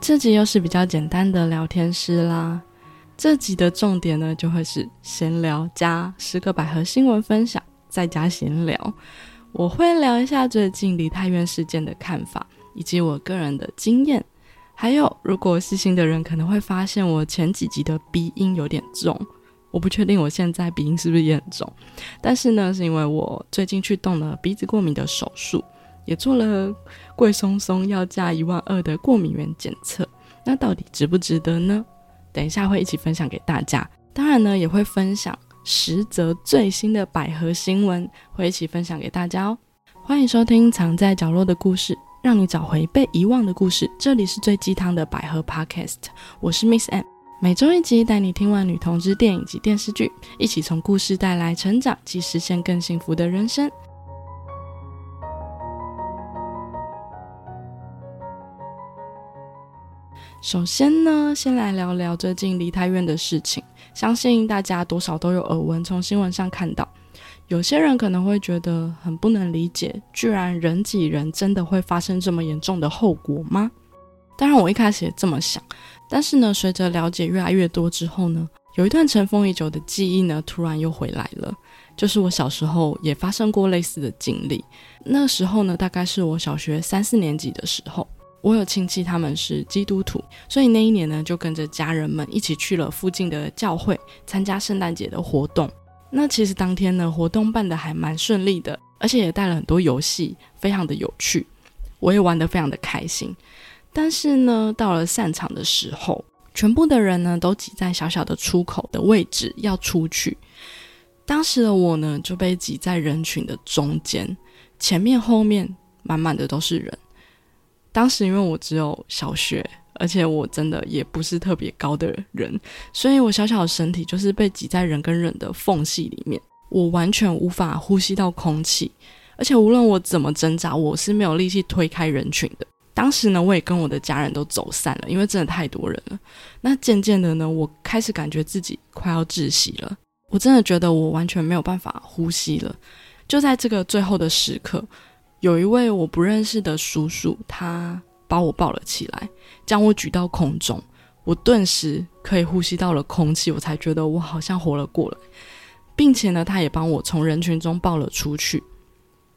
这集又是比较简单的聊天诗啦。这集的重点呢，就会是闲聊加十个百合新闻分享，再加闲聊。我会聊一下最近梨泰院事件的看法，以及我个人的经验。还有，如果细心的人可能会发现我前几集的鼻音有点重，我不确定我现在鼻音是不是也很重。但是呢，是因为我最近去动了鼻子过敏的手术，也做了贵松松要价一万二的过敏原检测。那到底值不值得呢？等一下会一起分享给大家。当然呢，也会分享十则最新的百合新闻，会一起分享给大家哦。欢迎收听《藏在角落的故事》。让你找回被遗忘的故事。这里是最鸡汤的百合 Podcast，我是 Miss M，每周一集带你听完女同志电影及电视剧，一起从故事带来成长及实现更幸福的人生。首先呢，先来聊聊最近梨泰院的事情，相信大家多少都有耳闻，从新闻上看到。有些人可能会觉得很不能理解，居然人挤人真的会发生这么严重的后果吗？当然，我一开始也这么想，但是呢，随着了解越来越多之后呢，有一段尘封已久的记忆呢，突然又回来了。就是我小时候也发生过类似的经历。那时候呢，大概是我小学三四年级的时候，我有亲戚他们是基督徒，所以那一年呢，就跟着家人们一起去了附近的教会参加圣诞节的活动。那其实当天呢，活动办得还蛮顺利的，而且也带了很多游戏，非常的有趣，我也玩得非常的开心。但是呢，到了散场的时候，全部的人呢都挤在小小的出口的位置要出去。当时的我呢就被挤在人群的中间，前面后面满满的都是人。当时因为我只有小学。而且我真的也不是特别高的人，所以我小小的身体就是被挤在人跟人的缝隙里面，我完全无法呼吸到空气，而且无论我怎么挣扎，我是没有力气推开人群的。当时呢，我也跟我的家人都走散了，因为真的太多人了。那渐渐的呢，我开始感觉自己快要窒息了，我真的觉得我完全没有办法呼吸了。就在这个最后的时刻，有一位我不认识的叔叔，他。把我抱了起来，将我举到空中，我顿时可以呼吸到了空气，我才觉得我好像活了过来，并且呢，他也帮我从人群中抱了出去。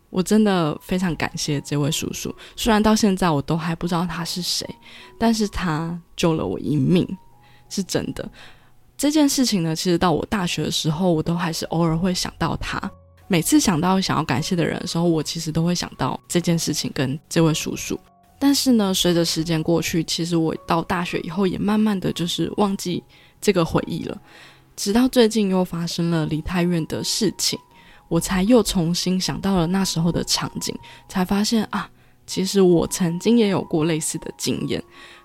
我真的非常感谢这位叔叔，虽然到现在我都还不知道他是谁，但是他救了我一命，是真的。这件事情呢，其实到我大学的时候，我都还是偶尔会想到他。每次想到想要感谢的人的时候，我其实都会想到这件事情跟这位叔叔。但是呢，随着时间过去，其实我到大学以后也慢慢的就是忘记这个回忆了。直到最近又发生了梨泰院的事情，我才又重新想到了那时候的场景，才发现啊，其实我曾经也有过类似的经验，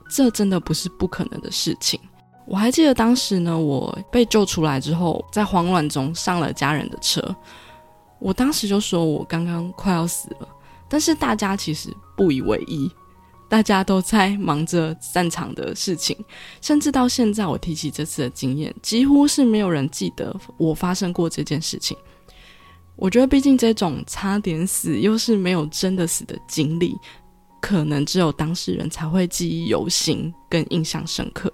这真的不是不可能的事情。我还记得当时呢，我被救出来之后，在慌乱中上了家人的车，我当时就说我刚刚快要死了，但是大家其实不以为意。大家都在忙着战场的事情，甚至到现在，我提起这次的经验，几乎是没有人记得我发生过这件事情。我觉得，毕竟这种差点死又是没有真的死的经历，可能只有当事人才会记忆犹新、跟印象深刻。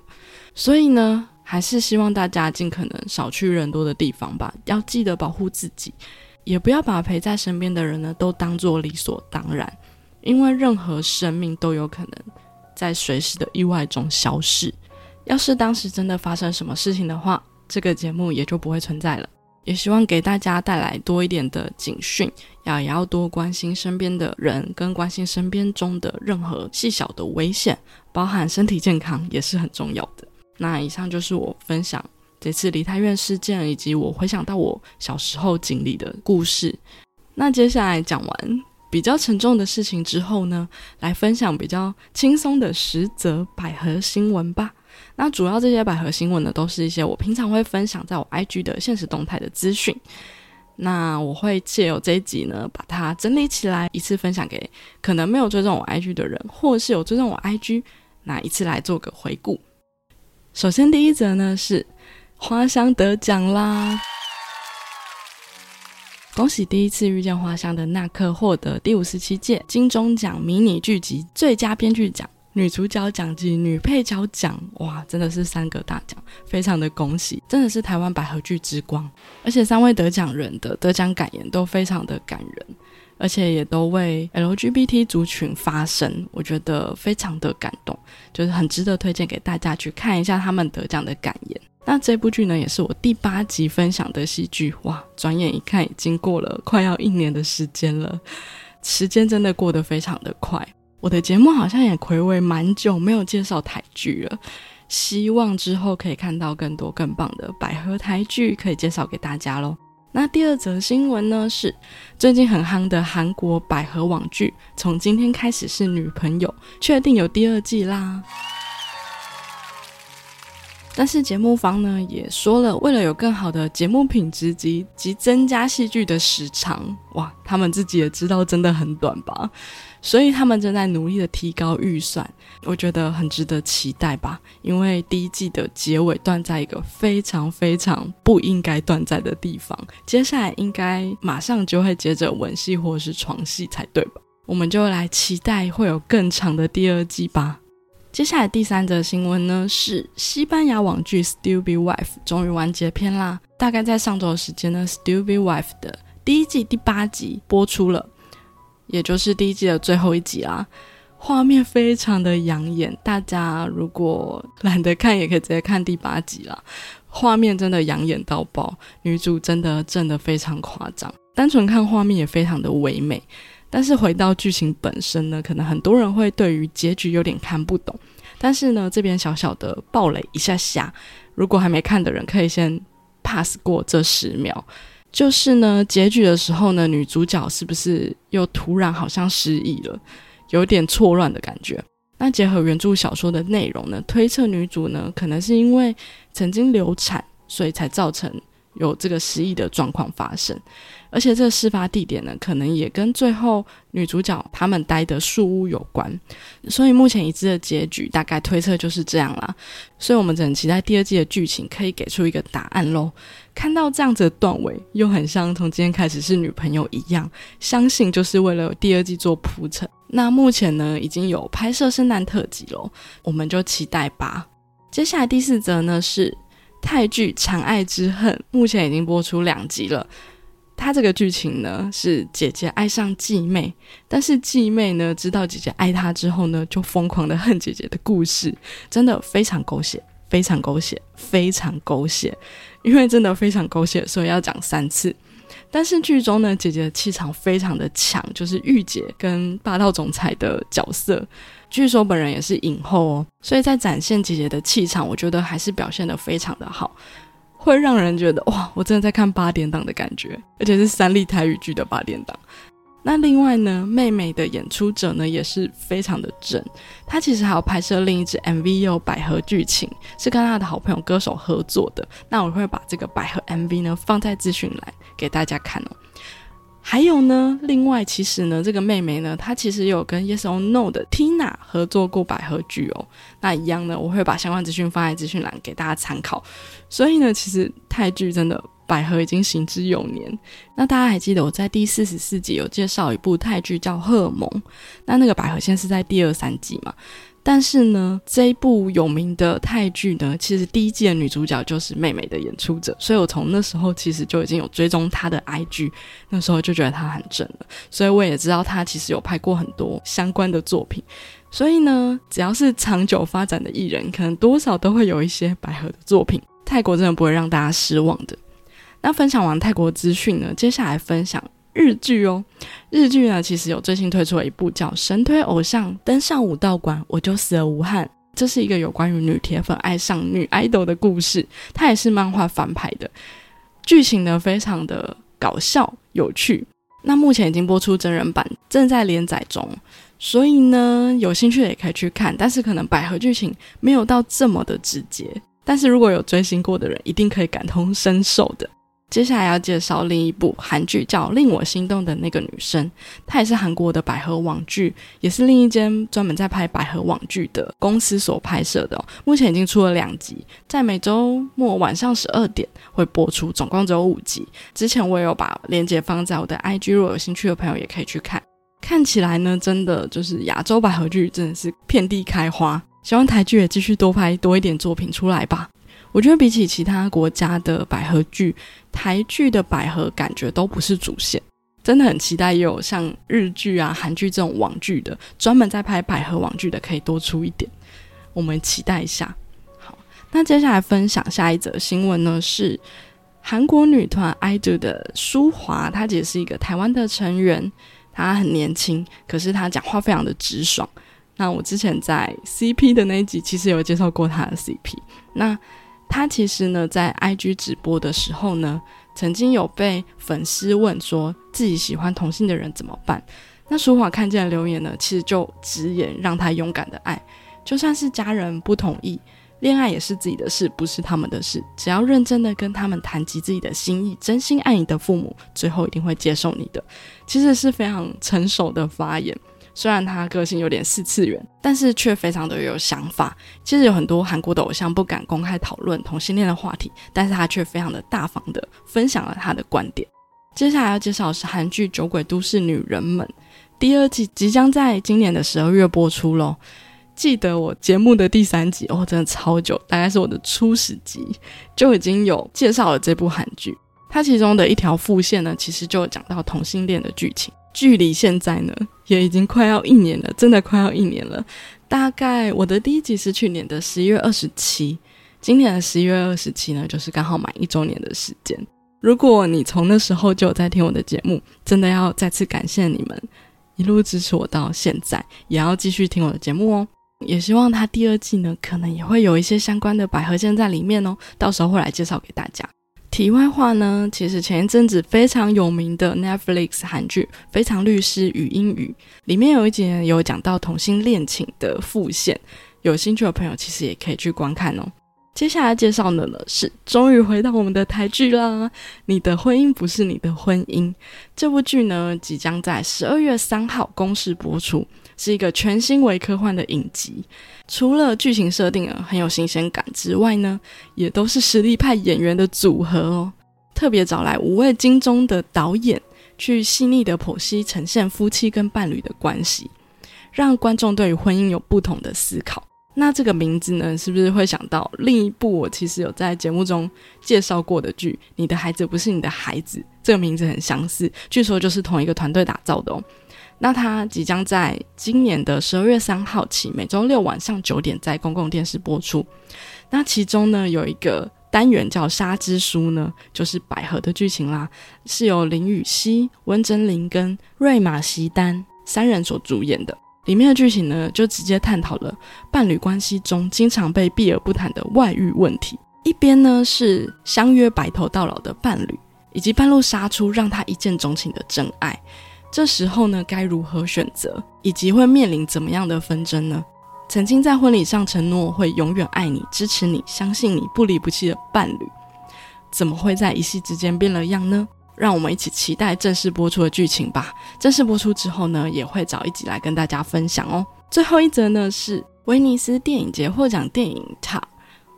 所以呢，还是希望大家尽可能少去人多的地方吧，要记得保护自己，也不要把陪在身边的人呢都当做理所当然。因为任何生命都有可能在随时的意外中消逝。要是当时真的发生什么事情的话，这个节目也就不会存在了。也希望给大家带来多一点的警讯，要也要多关心身边的人，跟关心身边中的任何细小的危险，包含身体健康也是很重要的。那以上就是我分享这次梨泰院事件，以及我回想到我小时候经历的故事。那接下来讲完。比较沉重的事情之后呢，来分享比较轻松的十则百合新闻吧。那主要这些百合新闻呢，都是一些我平常会分享在我 IG 的现实动态的资讯。那我会借由这一集呢，把它整理起来，一次分享给可能没有追踪我 IG 的人，或是有追踪我 IG，那一次来做个回顾。首先第一则呢是花香得奖啦。恭喜第一次遇见花香的那刻获得第五十七届金钟奖迷你剧集最佳编剧奖，女主角奖及女配角奖，哇，真的是三个大奖，非常的恭喜，真的是台湾百合剧之光。而且三位得奖人的得奖感言都非常的感人，而且也都为 LGBT 族群发声，我觉得非常的感动，就是很值得推荐给大家去看一下他们得奖的感言。那这部剧呢，也是我第八集分享的戏剧，哇，转眼一看已经过了快要一年的时间了，时间真的过得非常的快。我的节目好像也暌违蛮久没有介绍台剧了，希望之后可以看到更多更棒的百合台剧可以介绍给大家喽。那第二则新闻呢，是最近很夯的韩国百合网剧，从今天开始是女朋友，确定有第二季啦。但是节目方呢也说了，为了有更好的节目品质及及增加戏剧的时长，哇，他们自己也知道真的很短吧，所以他们正在努力的提高预算，我觉得很值得期待吧。因为第一季的结尾断在一个非常非常不应该断在的地方，接下来应该马上就会接着吻戏或是床戏才对吧？我们就来期待会有更长的第二季吧。接下来第三则新闻呢，是西班牙网剧《Stupid Wife》终于完结篇啦。大概在上周的时间呢，《Stupid Wife》的第一季第八集播出了，也就是第一季的最后一集啦。画面非常的养眼，大家如果懒得看，也可以直接看第八集啦。画面真的养眼到爆，女主真的正的非常夸张，单纯看画面也非常的唯美。但是回到剧情本身呢，可能很多人会对于结局有点看不懂。但是呢，这边小小的暴雷一下下，如果还没看的人可以先 pass 过这十秒。就是呢，结局的时候呢，女主角是不是又突然好像失忆了，有点错乱的感觉？那结合原著小说的内容呢，推测女主呢可能是因为曾经流产，所以才造成有这个失忆的状况发生。而且这个事发地点呢，可能也跟最后女主角他们待的树屋有关，所以目前已知的结局大概推测就是这样啦。所以我们只能期待第二季的剧情可以给出一个答案喽。看到这样子的段尾，又很像从今天开始是女朋友一样，相信就是为了第二季做铺陈。那目前呢，已经有拍摄圣诞特辑喽，我们就期待吧。接下来第四则呢是泰剧《长爱之恨》，目前已经播出两集了。他这个剧情呢，是姐姐爱上继妹，但是继妹呢知道姐姐爱她之后呢，就疯狂的恨姐姐的故事，真的非常狗血，非常狗血，非常狗血。因为真的非常狗血，所以要讲三次。但是剧中呢，姐姐的气场非常的强，就是御姐跟霸道总裁的角色，据说本人也是影后哦，所以在展现姐姐的气场，我觉得还是表现的非常的好。会让人觉得哇，我真的在看八点档的感觉，而且是三立台语剧的八点档。那另外呢，妹妹的演出者呢也是非常的正，她其实还有拍摄另一支 MV，有百合剧情，是跟她的好朋友歌手合作的。那我会把这个百合 MV 呢放在资讯栏给大家看哦。还有呢，另外其实呢，这个妹妹呢，她其实有跟 Yes or No 的 Tina 合作过百合剧哦。那一样呢，我会把相关资讯放在资讯栏给大家参考。所以呢，其实泰剧真的百合已经行之有年。那大家还记得我在第四十四集有介绍一部泰剧叫《荷尔蒙》，那那个百合现在是在第二三季嘛？但是呢，这一部有名的泰剧呢，其实第一季的女主角就是妹妹的演出者，所以我从那时候其实就已经有追踪她的 IG，那时候就觉得她很正了，所以我也知道她其实有拍过很多相关的作品，所以呢，只要是长久发展的艺人，可能多少都会有一些百合的作品，泰国真的不会让大家失望的。那分享完泰国资讯呢，接下来分享。日剧哦，日剧呢，其实有最新推出了一部叫《神推偶像登上武道馆，我就死而无憾》。这是一个有关于女铁粉爱上女 idol 的故事，它也是漫画翻拍的，剧情呢非常的搞笑有趣。那目前已经播出真人版，正在连载中，所以呢有兴趣的也可以去看。但是可能百合剧情没有到这么的直接，但是如果有追星过的人，一定可以感同身受的。接下来要介绍另一部韩剧，叫《令我心动的那个女生》，它也是韩国的百合网剧，也是另一间专门在拍百合网剧的公司所拍摄的。目前已经出了两集，在每周末晚上十二点会播出，总共只有五集。之前我也有把链接放在我的 IG，如果有兴趣的朋友也可以去看。看起来呢，真的就是亚洲百合剧真的是遍地开花。希望台剧也继续多拍多一点作品出来吧。我觉得比起其他国家的百合剧，台剧的百合感觉都不是主线。真的很期待有像日剧啊、韩剧这种网剧的，专门在拍百合网剧的，可以多出一点。我们期待一下。好，那接下来分享下一则新闻呢，是韩国女团 i d o 的舒华，她也是一个台湾的成员。她很年轻，可是她讲话非常的直爽。那我之前在 CP 的那一集，其实有介绍过他的 CP。那他其实呢，在 IG 直播的时候呢。曾经有被粉丝问说自己喜欢同性的人怎么办？那舒华看见留言呢，其实就直言让他勇敢的爱，就算是家人不同意，恋爱也是自己的事，不是他们的事。只要认真的跟他们谈及自己的心意，真心爱你的父母，最后一定会接受你的。其实是非常成熟的发言。虽然他个性有点四次元，但是却非常的有想法。其实有很多韩国的偶像不敢公开讨论同性恋的话题，但是他却非常的大方的分享了他的观点。接下来要介绍的是韩剧《酒鬼都市女人们》第二季，即将在今年的十二月播出喽。记得我节目的第三集哦，真的超久，大概是我的初始集就已经有介绍了这部韩剧。它其中的一条副线呢，其实就讲到同性恋的剧情。距离现在呢，也已经快要一年了，真的快要一年了。大概我的第一集是去年的十一月二十七，今年的十一月二十七呢，就是刚好满一周年的时间。如果你从那时候就有在听我的节目，真的要再次感谢你们一路支持我到现在，也要继续听我的节目哦。也希望它第二季呢，可能也会有一些相关的百合线在里面哦，到时候会来介绍给大家。题外话呢，其实前一阵子非常有名的 Netflix 韩剧《非常律师与英语》里面有一集有讲到同性恋情的复线，有兴趣的朋友其实也可以去观看哦。接下来介绍的呢是终于回到我们的台剧啦，《你的婚姻不是你的婚姻》这部剧呢，即将在十二月三号公示播出。是一个全新为科幻的影集，除了剧情设定啊很有新鲜感之外呢，也都是实力派演员的组合哦。特别找来五位金钟的导演，去细腻的剖析呈现夫妻跟伴侣的关系，让观众对于婚姻有不同的思考。那这个名字呢，是不是会想到另一部我其实有在节目中介绍过的剧《你的孩子不是你的孩子》？这个名字很相似，据说就是同一个团队打造的哦。那它即将在今年的十二月三号起，每周六晚上九点在公共电视播出。那其中呢，有一个单元叫《沙之书》呢，就是百合的剧情啦，是由林雨熙、温真菱跟瑞玛席丹三人所主演的。里面的剧情呢，就直接探讨了伴侣关系中经常被避而不谈的外遇问题。一边呢是相约白头到老的伴侣，以及半路杀出让他一见钟情的真爱。这时候呢，该如何选择，以及会面临怎么样的纷争呢？曾经在婚礼上承诺会永远爱你、支持你、相信你、不离不弃的伴侣，怎么会在一夕之间变了样呢？让我们一起期待正式播出的剧情吧。正式播出之后呢，也会找一集来跟大家分享哦。最后一则呢是威尼斯电影节获奖电影《塔》，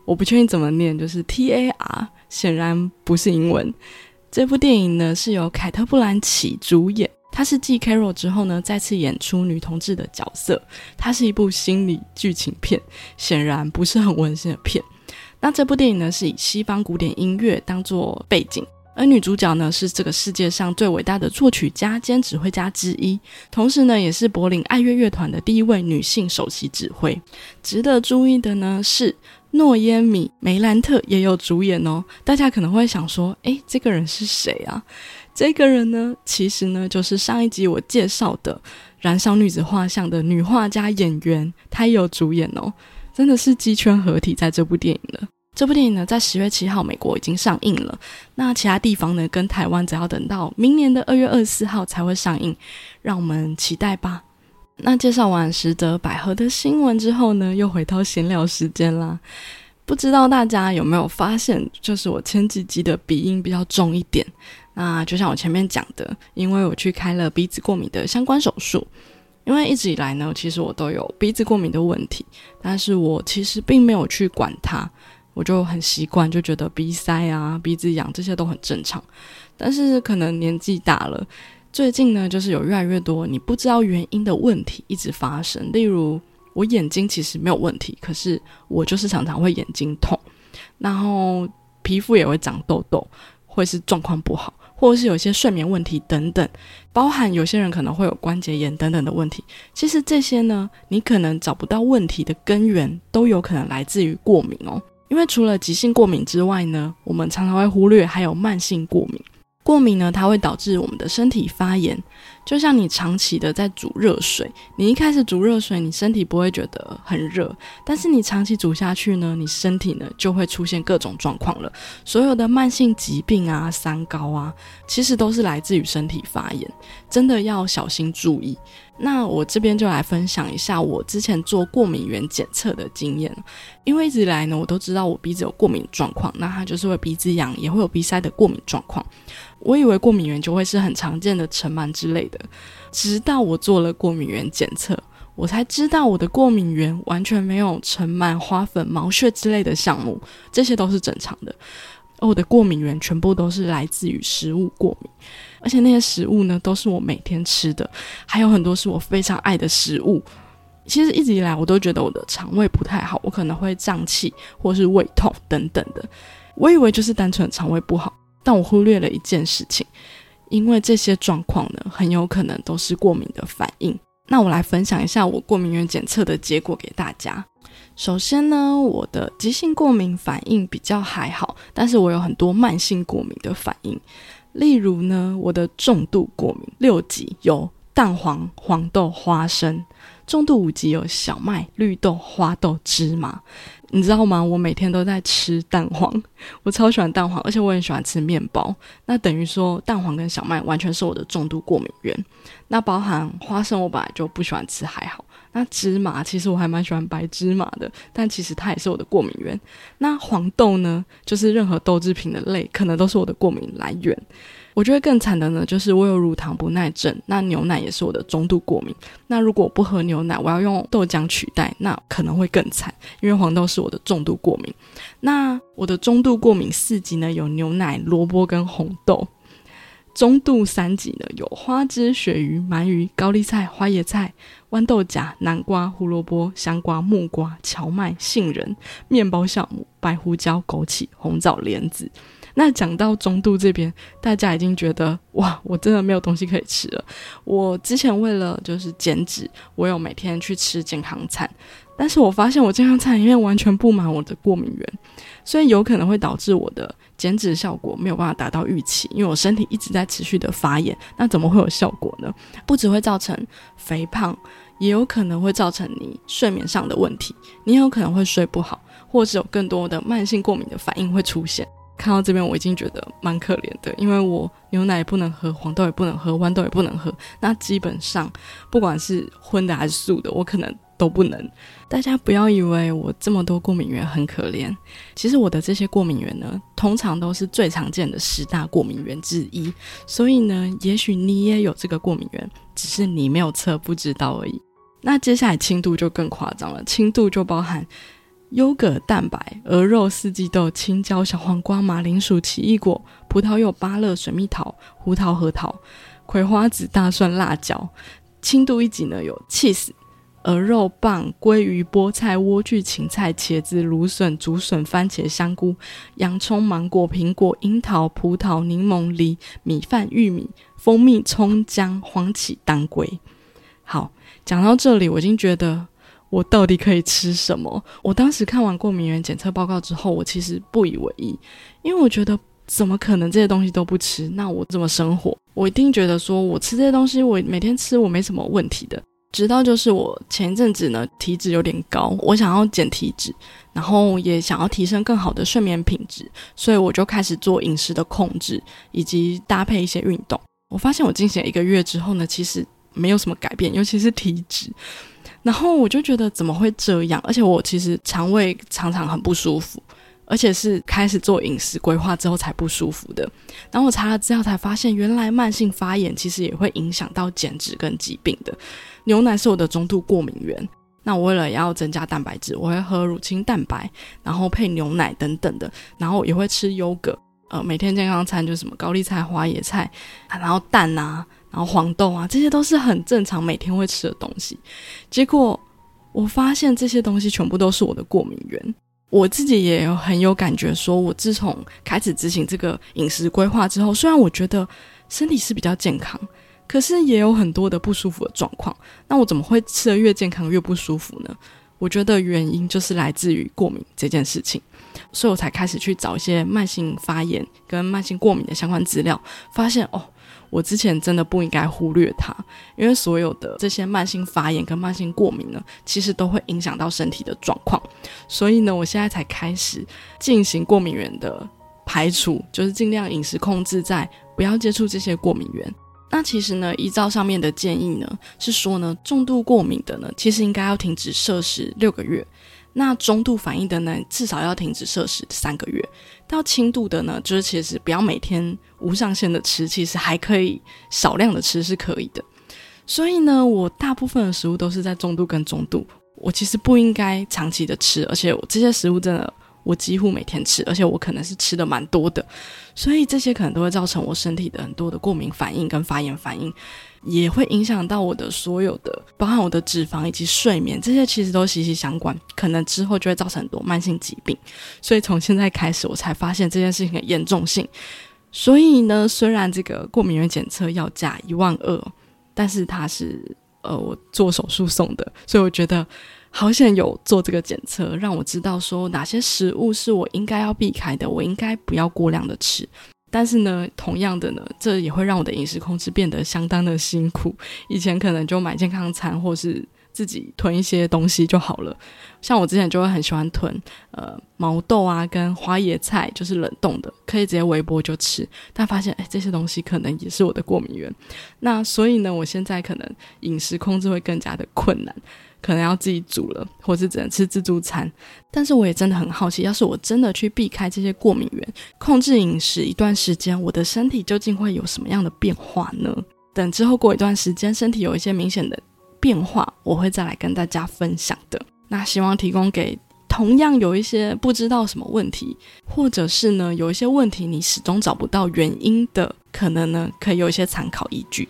我不确定怎么念，就是 T A R，显然不是英文。这部电影呢是由凯特·布兰奇主演。它是继 Carol 之后呢，再次演出女同志的角色。它是一部心理剧情片，显然不是很温馨的片。那这部电影呢，是以西方古典音乐当做背景，而女主角呢，是这个世界上最伟大的作曲家兼指挥家之一，同时呢，也是柏林爱乐乐团的第一位女性首席指挥。值得注意的呢，是诺耶米梅兰特也有主演哦。大家可能会想说，诶，这个人是谁啊？这个人呢，其实呢，就是上一集我介绍的《燃烧女子画像》的女画家演员，她也有主演哦，真的是鸡圈合体在这部电影了。这部电影呢，在十月七号美国已经上映了，那其他地方呢，跟台湾只要等到明年的二月二十四号才会上映，让我们期待吧。那介绍完实德百合的新闻之后呢，又回到闲聊时间啦。不知道大家有没有发现，就是我前几集的鼻音比较重一点。那就像我前面讲的，因为我去开了鼻子过敏的相关手术，因为一直以来呢，其实我都有鼻子过敏的问题，但是我其实并没有去管它，我就很习惯，就觉得鼻塞啊、鼻子痒这些都很正常。但是可能年纪大了，最近呢，就是有越来越多你不知道原因的问题一直发生。例如，我眼睛其实没有问题，可是我就是常常会眼睛痛，然后皮肤也会长痘痘，或是状况不好，或者是有些睡眠问题等等，包含有些人可能会有关节炎等等的问题。其实这些呢，你可能找不到问题的根源，都有可能来自于过敏哦。因为除了急性过敏之外呢，我们常常会忽略还有慢性过敏。过敏呢，它会导致我们的身体发炎。就像你长期的在煮热水，你一开始煮热水，你身体不会觉得很热，但是你长期煮下去呢，你身体呢就会出现各种状况了。所有的慢性疾病啊、三高啊，其实都是来自于身体发炎，真的要小心注意。那我这边就来分享一下我之前做过敏原检测的经验，因为一直以来呢，我都知道我鼻子有过敏状况，那它就是会鼻子痒，也会有鼻塞的过敏状况。我以为过敏源就会是很常见的尘螨之类的，直到我做了过敏源检测，我才知道我的过敏源完全没有尘螨、花粉、毛屑之类的项目，这些都是正常的。而我的过敏源全部都是来自于食物过敏，而且那些食物呢，都是我每天吃的，还有很多是我非常爱的食物。其实一直以来我都觉得我的肠胃不太好，我可能会胀气或是胃痛等等的，我以为就是单纯肠胃不好。但我忽略了一件事情，因为这些状况呢，很有可能都是过敏的反应。那我来分享一下我过敏原检测的结果给大家。首先呢，我的急性过敏反应比较还好，但是我有很多慢性过敏的反应。例如呢，我的重度过敏六级有蛋黄、黄豆、花生；重度五级有小麦、绿豆、花豆、芝麻。你知道吗？我每天都在吃蛋黄，我超喜欢蛋黄，而且我很喜欢吃面包。那等于说，蛋黄跟小麦完全是我的重度过敏源。那包含花生，我本来就不喜欢吃，还好。那芝麻，其实我还蛮喜欢白芝麻的，但其实它也是我的过敏源。那黄豆呢？就是任何豆制品的类，可能都是我的过敏来源。我觉得更惨的呢，就是我有乳糖不耐症，那牛奶也是我的中度过敏。那如果不喝牛奶，我要用豆浆取代，那可能会更惨，因为黄豆是我的重度过敏。那我的中度过敏四级呢，有牛奶、萝卜跟红豆；中度三级呢，有花枝、鳕鱼、鳗鱼、高丽菜、花椰菜、豌豆荚、南瓜、胡萝卜、香瓜、木瓜、荞麦、杏仁、面包酵母、白胡椒、枸杞、红枣、莲子。那讲到中度这边，大家已经觉得哇，我真的没有东西可以吃了。我之前为了就是减脂，我有每天去吃健康餐，但是我发现我健康餐里面完全布满我的过敏源，所以有可能会导致我的减脂效果没有办法达到预期，因为我身体一直在持续的发炎。那怎么会有效果呢？不只会造成肥胖，也有可能会造成你睡眠上的问题，你有可能会睡不好，或是有更多的慢性过敏的反应会出现。看到这边，我已经觉得蛮可怜的，因为我牛奶也不能喝，黄豆也不能喝，豌豆也不能喝。那基本上，不管是荤的还是素的，我可能都不能。大家不要以为我这么多过敏源很可怜，其实我的这些过敏源呢，通常都是最常见的十大过敏源之一。所以呢，也许你也有这个过敏源，只是你没有测不知道而已。那接下来轻度就更夸张了，轻度就包含。优格蛋白、鹅肉、四季豆、青椒、小黄瓜、马铃薯、奇异果、葡萄柚、芭乐、水蜜桃、胡桃、核桃、葵花籽、大蒜、辣椒。轻度一级呢有 cheese、鹅肉棒、鲑鱼、菠菜、莴苣、芹菜、茄子、芦笋、竹笋、番茄、香菇、洋葱、芒果、苹果、樱桃、葡萄、柠檬、梨、米饭、玉米、蜂蜜、葱姜、黄芪、当归。好，讲到这里，我已经觉得。我到底可以吃什么？我当时看完过敏原检测报告之后，我其实不以为意，因为我觉得怎么可能这些东西都不吃？那我怎么生活？我一定觉得说我吃这些东西，我每天吃我没什么问题的。直到就是我前一阵子呢，体脂有点高，我想要减体脂，然后也想要提升更好的睡眠品质，所以我就开始做饮食的控制，以及搭配一些运动。我发现我进行一个月之后呢，其实没有什么改变，尤其是体脂。然后我就觉得怎么会这样？而且我其实肠胃常常很不舒服，而且是开始做饮食规划之后才不舒服的。然后我查了资料才发现，原来慢性发炎其实也会影响到减脂跟疾病的。牛奶是我的中度过敏源，那我为了要增加蛋白质，我会喝乳清蛋白，然后配牛奶等等的，然后也会吃优格。呃，每天健康餐就是什么高丽菜、花椰菜，然后蛋啊。然后黄豆啊，这些都是很正常每天会吃的东西。结果我发现这些东西全部都是我的过敏源。我自己也有很有感觉，说我自从开始执行这个饮食规划之后，虽然我觉得身体是比较健康，可是也有很多的不舒服的状况。那我怎么会吃的越健康越不舒服呢？我觉得原因就是来自于过敏这件事情，所以我才开始去找一些慢性发炎跟慢性过敏的相关资料，发现哦。我之前真的不应该忽略它，因为所有的这些慢性发炎跟慢性过敏呢，其实都会影响到身体的状况。所以呢，我现在才开始进行过敏源的排除，就是尽量饮食控制，在不要接触这些过敏源。那其实呢，依照上面的建议呢，是说呢，重度过敏的呢，其实应该要停止摄食六个月。那中度反应的呢，至少要停止摄食三个月；到轻度的呢，就是其实不要每天无上限的吃，其实还可以少量的吃是可以的。所以呢，我大部分的食物都是在中度跟中度，我其实不应该长期的吃，而且我这些食物真的。我几乎每天吃，而且我可能是吃的蛮多的，所以这些可能都会造成我身体的很多的过敏反应跟发炎反应，也会影响到我的所有的，包含我的脂肪以及睡眠，这些其实都息息相关，可能之后就会造成很多慢性疾病。所以从现在开始，我才发现这件事情的严重性。所以呢，虽然这个过敏原检测要价一万二，但是它是呃我做手术送的，所以我觉得。好险有做这个检测，让我知道说哪些食物是我应该要避开的，我应该不要过量的吃。但是呢，同样的呢，这也会让我的饮食控制变得相当的辛苦。以前可能就买健康餐，或是自己囤一些东西就好了。像我之前就会很喜欢囤呃毛豆啊，跟花椰菜，就是冷冻的，可以直接微波就吃。但发现哎，这些东西可能也是我的过敏源。那所以呢，我现在可能饮食控制会更加的困难。可能要自己煮了，或是只能吃自助餐。但是我也真的很好奇，要是我真的去避开这些过敏源，控制饮食一段时间，我的身体究竟会有什么样的变化呢？等之后过一段时间，身体有一些明显的变化，我会再来跟大家分享的。那希望提供给同样有一些不知道什么问题，或者是呢有一些问题你始终找不到原因的，可能呢可以有一些参考依据。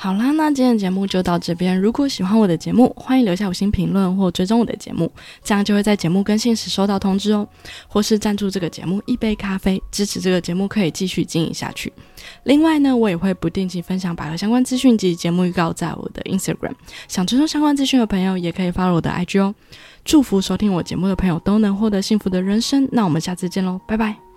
好啦，那今天的节目就到这边。如果喜欢我的节目，欢迎留下五星评论或追踪我的节目，这样就会在节目更新时收到通知哦。或是赞助这个节目一杯咖啡，支持这个节目可以继续经营下去。另外呢，我也会不定期分享百合相关资讯及节目预告在我的 Instagram。想追踪相关资讯的朋友，也可以 follow 我的 IG 哦。祝福收听我节目的朋友都能获得幸福的人生。那我们下次见喽，拜拜。